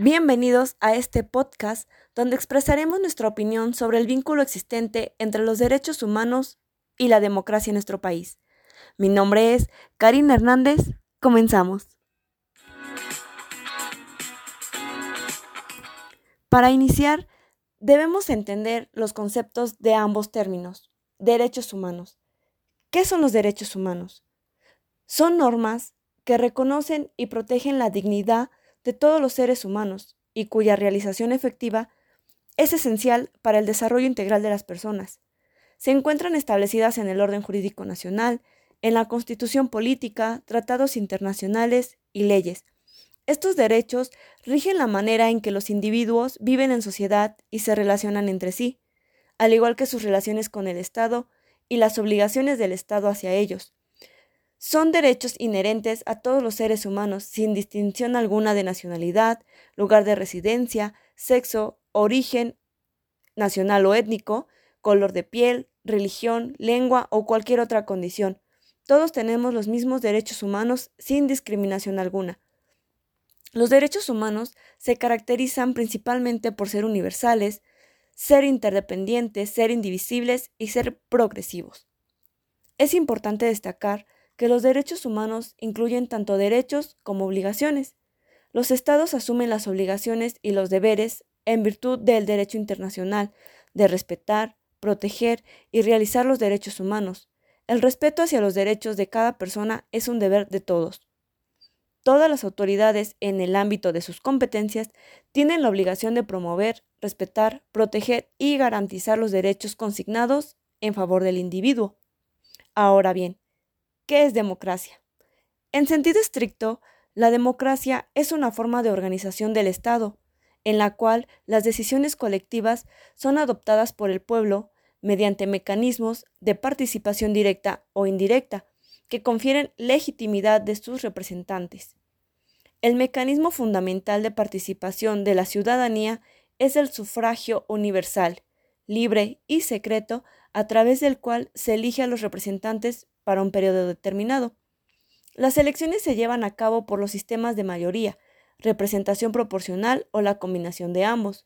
Bienvenidos a este podcast donde expresaremos nuestra opinión sobre el vínculo existente entre los derechos humanos y la democracia en nuestro país. Mi nombre es Karina Hernández. Comenzamos. Para iniciar, debemos entender los conceptos de ambos términos. Derechos humanos. ¿Qué son los derechos humanos? Son normas que reconocen y protegen la dignidad de todos los seres humanos y cuya realización efectiva es esencial para el desarrollo integral de las personas. Se encuentran establecidas en el orden jurídico nacional, en la constitución política, tratados internacionales y leyes. Estos derechos rigen la manera en que los individuos viven en sociedad y se relacionan entre sí, al igual que sus relaciones con el Estado y las obligaciones del Estado hacia ellos. Son derechos inherentes a todos los seres humanos, sin distinción alguna de nacionalidad, lugar de residencia, sexo, origen nacional o étnico, color de piel, religión, lengua o cualquier otra condición. Todos tenemos los mismos derechos humanos sin discriminación alguna. Los derechos humanos se caracterizan principalmente por ser universales, ser interdependientes, ser indivisibles y ser progresivos. Es importante destacar que los derechos humanos incluyen tanto derechos como obligaciones. Los estados asumen las obligaciones y los deberes en virtud del derecho internacional de respetar, proteger y realizar los derechos humanos. El respeto hacia los derechos de cada persona es un deber de todos. Todas las autoridades en el ámbito de sus competencias tienen la obligación de promover, respetar, proteger y garantizar los derechos consignados en favor del individuo. Ahora bien, ¿Qué es democracia? En sentido estricto, la democracia es una forma de organización del Estado, en la cual las decisiones colectivas son adoptadas por el pueblo mediante mecanismos de participación directa o indirecta que confieren legitimidad de sus representantes. El mecanismo fundamental de participación de la ciudadanía es el sufragio universal, libre y secreto, a través del cual se elige a los representantes para un periodo determinado. Las elecciones se llevan a cabo por los sistemas de mayoría, representación proporcional o la combinación de ambos.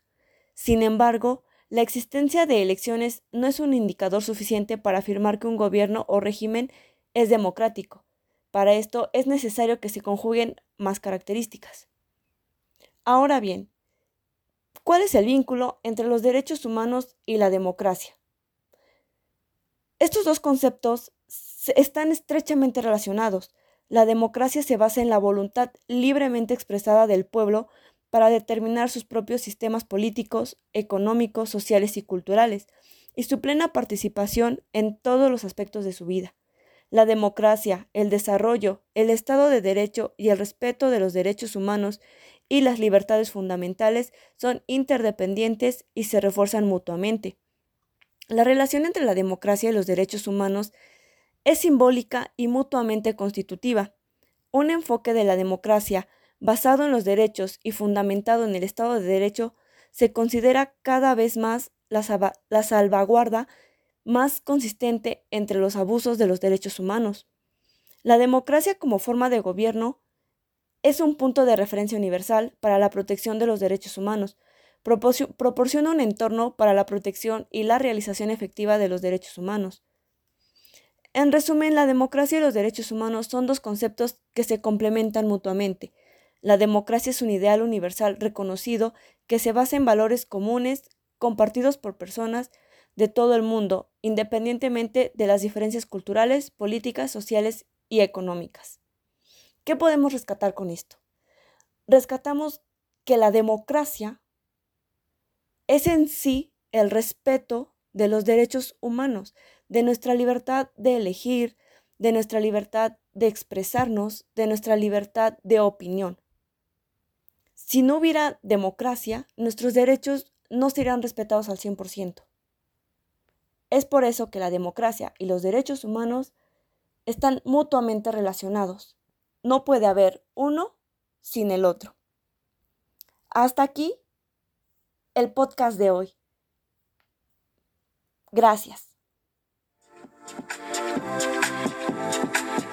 Sin embargo, la existencia de elecciones no es un indicador suficiente para afirmar que un gobierno o régimen es democrático. Para esto es necesario que se conjuguen más características. Ahora bien, ¿cuál es el vínculo entre los derechos humanos y la democracia? Estos dos conceptos están estrechamente relacionados. La democracia se basa en la voluntad libremente expresada del pueblo para determinar sus propios sistemas políticos, económicos, sociales y culturales, y su plena participación en todos los aspectos de su vida. La democracia, el desarrollo, el Estado de Derecho y el respeto de los derechos humanos y las libertades fundamentales son interdependientes y se refuerzan mutuamente. La relación entre la democracia y los derechos humanos es simbólica y mutuamente constitutiva. Un enfoque de la democracia basado en los derechos y fundamentado en el Estado de Derecho se considera cada vez más la, salvaguarda más consistente entre los abusos de los derechos humanos. La democracia como forma de gobierno es un punto de referencia universal para la protección de los derechos humanos, proporciona un entorno para la protección y la realización efectiva de los derechos humanos. En resumen, la democracia y los derechos humanos son dos conceptos que se complementan mutuamente. La democracia es un ideal universal reconocido que se basa en valores comunes compartidos por personas de todo el mundo, independientemente de las diferencias culturales, políticas, sociales y económicas. ¿Qué podemos rescatar con esto? Rescatamos que la democracia es en sí el respeto de los derechos humanos, de nuestra libertad de elegir, de nuestra libertad de expresarnos, de nuestra libertad de opinión. Si no hubiera democracia, nuestros derechos no serían respetados al 100%. Es por eso que la democracia y los derechos humanos están mutuamente relacionados. No puede haber uno sin el otro. Hasta aquí el podcast de hoy. Gracias. Thank you.